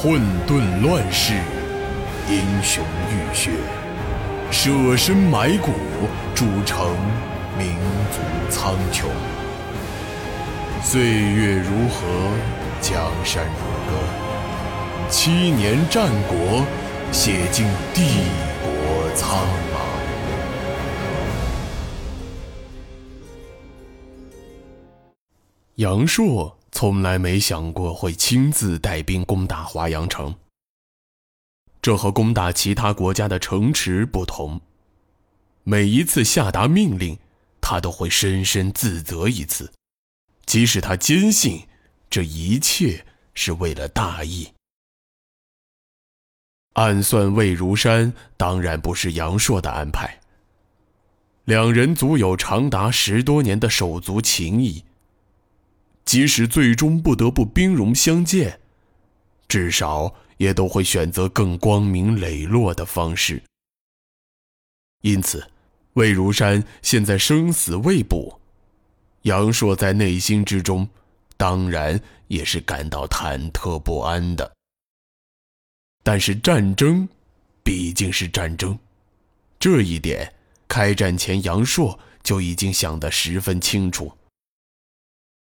混沌乱世，英雄浴血，舍身埋骨，铸成民族苍穹。岁月如河，江山如歌，七年战国，写尽帝国苍茫。杨硕。从来没想过会亲自带兵攻打华阳城。这和攻打其他国家的城池不同。每一次下达命令，他都会深深自责一次，即使他坚信这一切是为了大义。暗算魏如山，当然不是杨硕的安排。两人足有长达十多年的手足情谊。即使最终不得不兵戎相见，至少也都会选择更光明磊落的方式。因此，魏如山现在生死未卜，杨硕在内心之中，当然也是感到忐忑不安的。但是战争，毕竟是战争，这一点，开战前杨硕就已经想得十分清楚。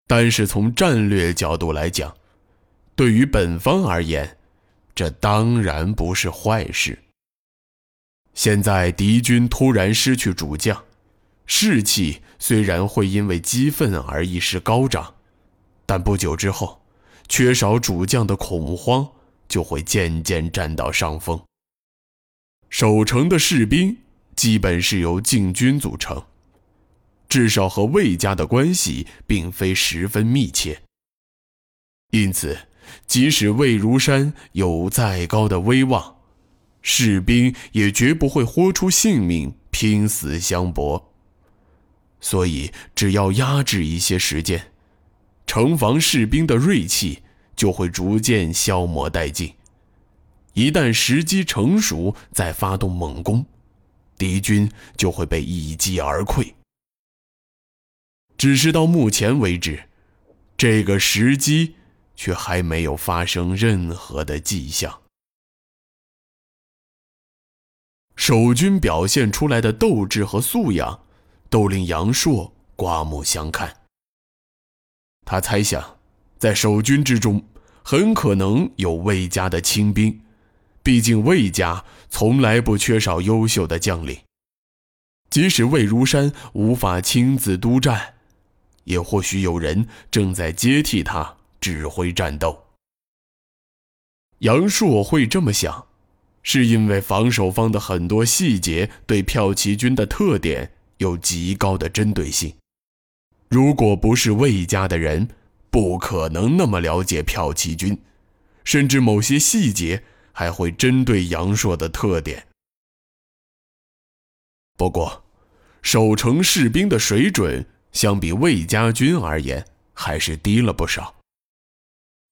但是从战略角度来讲，对于本方而言，这当然不是坏事。现在敌军突然失去主将，士气虽然会因为激愤而一时高涨，但不久之后，缺少主将的恐慌就会渐渐占到上风。守城的士兵基本是由禁军组成。至少和魏家的关系并非十分密切，因此，即使魏如山有再高的威望，士兵也绝不会豁出性命拼死相搏。所以，只要压制一些时间，城防士兵的锐气就会逐渐消磨殆尽。一旦时机成熟，再发动猛攻，敌军就会被一击而溃。只是到目前为止，这个时机却还没有发生任何的迹象。守军表现出来的斗志和素养，都令杨硕刮目相看。他猜想，在守军之中，很可能有魏家的亲兵，毕竟魏家从来不缺少优秀的将领。即使魏如山无法亲自督战，也或许有人正在接替他指挥战斗。杨硕会这么想，是因为防守方的很多细节对票骑军的特点有极高的针对性。如果不是魏家的人，不可能那么了解票骑军，甚至某些细节还会针对杨硕的特点。不过，守城士兵的水准。相比魏家军而言，还是低了不少。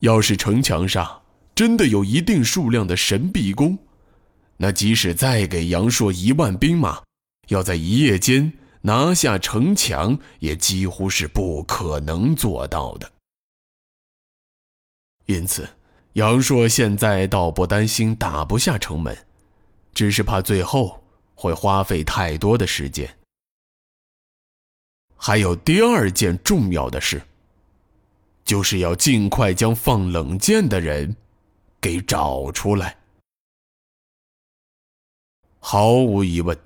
要是城墙上真的有一定数量的神臂弓，那即使再给杨硕一万兵马，要在一夜间拿下城墙，也几乎是不可能做到的。因此，杨硕现在倒不担心打不下城门，只是怕最后会花费太多的时间。还有第二件重要的事，就是要尽快将放冷箭的人给找出来。毫无疑问，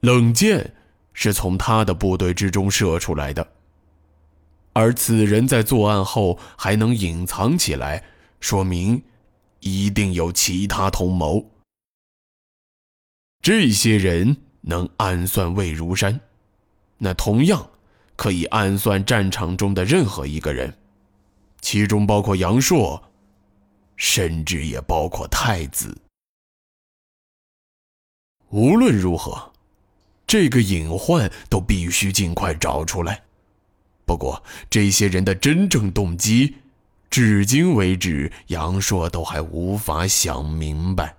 冷箭是从他的部队之中射出来的，而此人在作案后还能隐藏起来，说明一定有其他同谋。这些人能暗算魏如山。那同样可以暗算战场中的任何一个人，其中包括杨硕，甚至也包括太子。无论如何，这个隐患都必须尽快找出来。不过，这些人的真正动机，至今为止，杨硕都还无法想明白。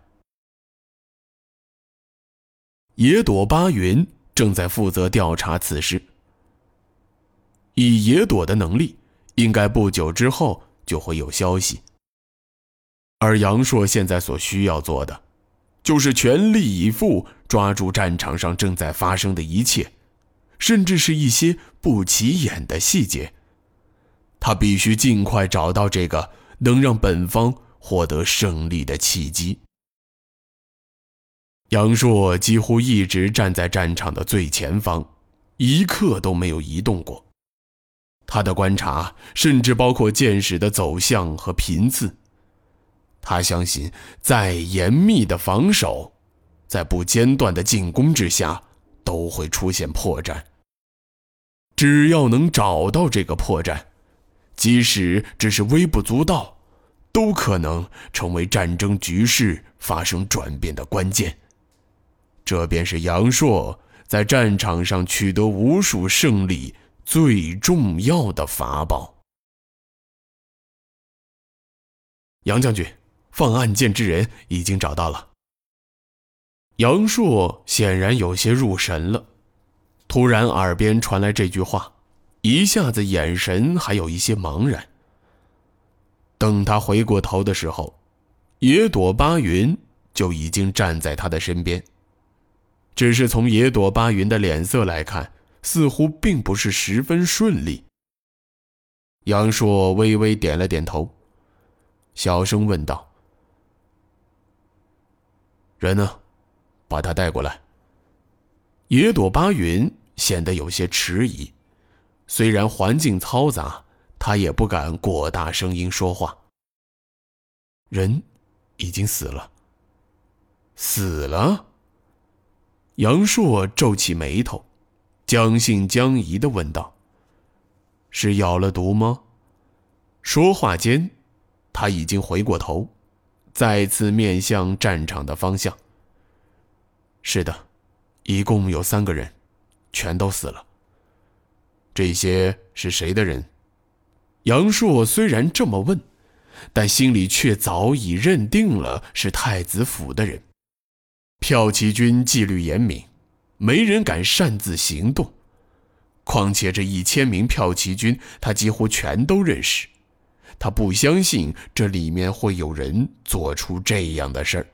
野朵巴云。正在负责调查此事。以野朵的能力，应该不久之后就会有消息。而杨硕现在所需要做的，就是全力以赴抓住战场上正在发生的一切，甚至是一些不起眼的细节。他必须尽快找到这个能让本方获得胜利的契机。杨硕几乎一直站在战场的最前方，一刻都没有移动过。他的观察甚至包括箭矢的走向和频次。他相信，再严密的防守，在不间断的进攻之下，都会出现破绽。只要能找到这个破绽，即使只是微不足道，都可能成为战争局势发生转变的关键。这便是杨硕在战场上取得无数胜利最重要的法宝。杨将军。放暗箭之人已经找到了。杨硕显然有些入神了，突然耳边传来这句话，一下子眼神还有一些茫然。等他回过头的时候，野朵巴云就已经站在他的身边。只是从野朵巴云的脸色来看，似乎并不是十分顺利。杨硕微微点了点头，小声问道。人呢？把他带过来。野朵巴云显得有些迟疑，虽然环境嘈杂，他也不敢过大声音说话。人已经死了。死了。杨硕皱起眉头，将信将疑的问道：“是咬了毒吗？”说话间，他已经回过头。再次面向战场的方向。是的，一共有三个人，全都死了。这些是谁的人？杨硕虽然这么问，但心里却早已认定了是太子府的人。骠骑军纪律严明，没人敢擅自行动。况且这一千名骠骑军，他几乎全都认识。他不相信这里面会有人做出这样的事儿。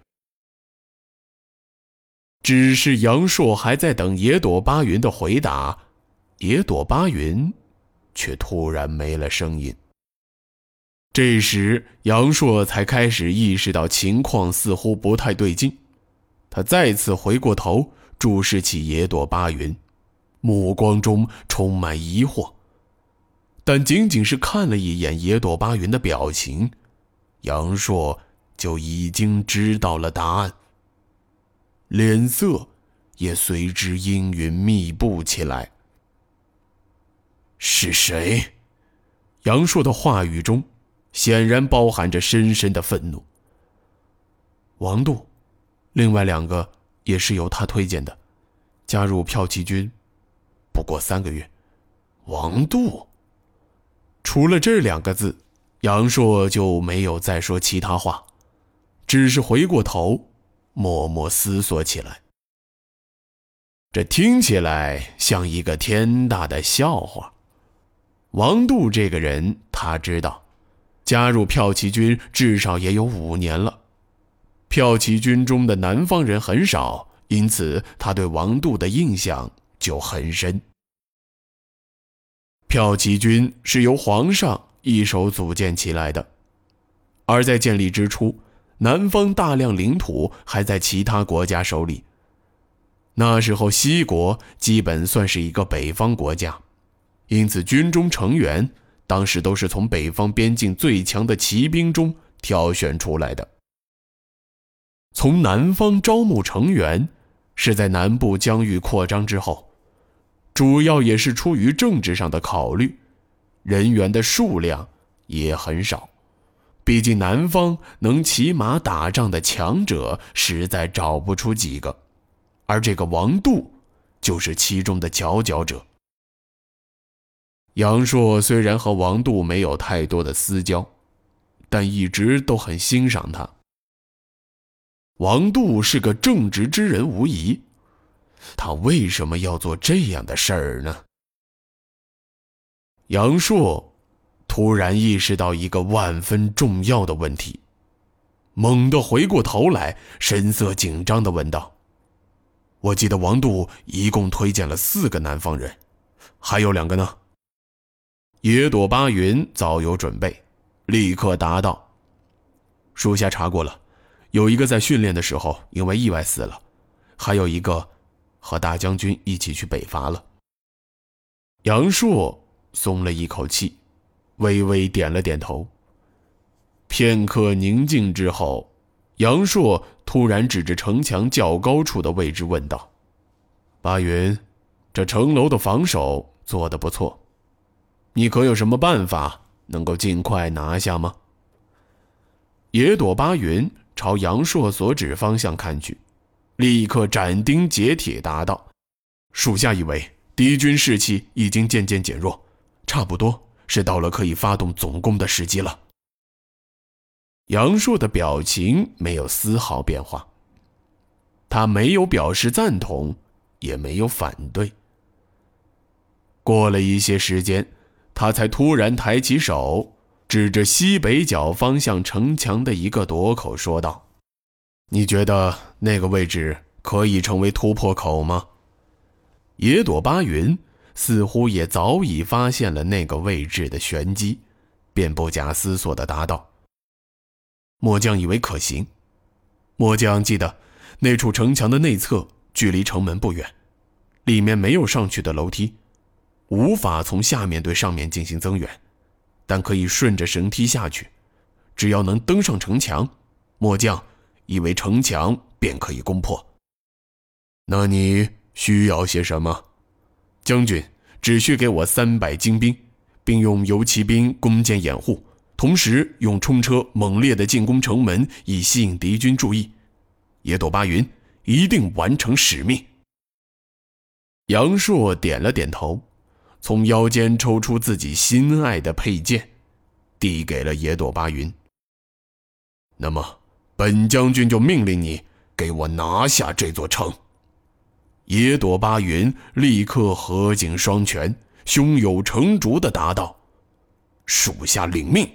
只是杨硕还在等野朵巴云的回答，野朵巴云却突然没了声音。这时，杨硕才开始意识到情况似乎不太对劲，他再次回过头注视起野朵巴云，目光中充满疑惑。但仅仅是看了一眼野朵巴云的表情，杨硕就已经知道了答案。脸色也随之阴云密布起来。是谁？杨硕的话语中显然包含着深深的愤怒。王度，另外两个也是由他推荐的，加入骠骑军，不过三个月。王度。除了这两个字，杨硕就没有再说其他话，只是回过头，默默思索起来。这听起来像一个天大的笑话。王度这个人，他知道，加入骠骑军至少也有五年了，骠骑军中的南方人很少，因此他对王度的印象就很深。骠骑军是由皇上一手组建起来的，而在建立之初，南方大量领土还在其他国家手里。那时候，西国基本算是一个北方国家，因此军中成员当时都是从北方边境最强的骑兵中挑选出来的。从南方招募成员，是在南部疆域扩张之后。主要也是出于政治上的考虑，人员的数量也很少，毕竟南方能骑马打仗的强者实在找不出几个，而这个王度就是其中的佼佼者。杨硕虽然和王度没有太多的私交，但一直都很欣赏他。王度是个正直之人，无疑。他为什么要做这样的事儿呢？杨硕突然意识到一个万分重要的问题：猛地回过头来，神色紧张地问道：“我记得王度一共推荐了四个南方人，还有两个呢？”野朵巴云早有准备，立刻答道：“属下查过了，有一个在训练的时候因为意外死了，还有一个和大将军一起去北伐了。”杨硕松了一口气，微微点了点头。片刻宁静之后，杨硕突然指着城墙较高处的位置问道：“巴云，这城楼的防守做得不错，你可有什么办法能够尽快拿下吗？”野朵巴云朝杨硕所指方向看去，立刻斩钉截铁答道：“属下以为。”敌军士气已经渐渐减弱，差不多是到了可以发动总攻的时机了。杨硕的表情没有丝毫变化，他没有表示赞同，也没有反对。过了一些时间，他才突然抬起手，指着西北角方向城墙的一个垛口说道：“你觉得那个位置可以成为突破口吗？”野朵巴云似乎也早已发现了那个位置的玄机，便不假思索地答道：“末将以为可行。末将记得，那处城墙的内侧距离城门不远，里面没有上去的楼梯，无法从下面对上面进行增援，但可以顺着绳梯下去。只要能登上城墙，末将以为城墙便可以攻破。那你？”需要些什么？将军只需给我三百精兵，并用游骑兵弓箭掩护，同时用冲车猛烈的进攻城门，以吸引敌军注意。野朵巴云一定完成使命。杨硕点了点头，从腰间抽出自己心爱的佩剑，递给了野朵巴云。那么，本将军就命令你给我拿下这座城。野朵巴云立刻合紧双拳，胸有成竹地答道：“属下领命。”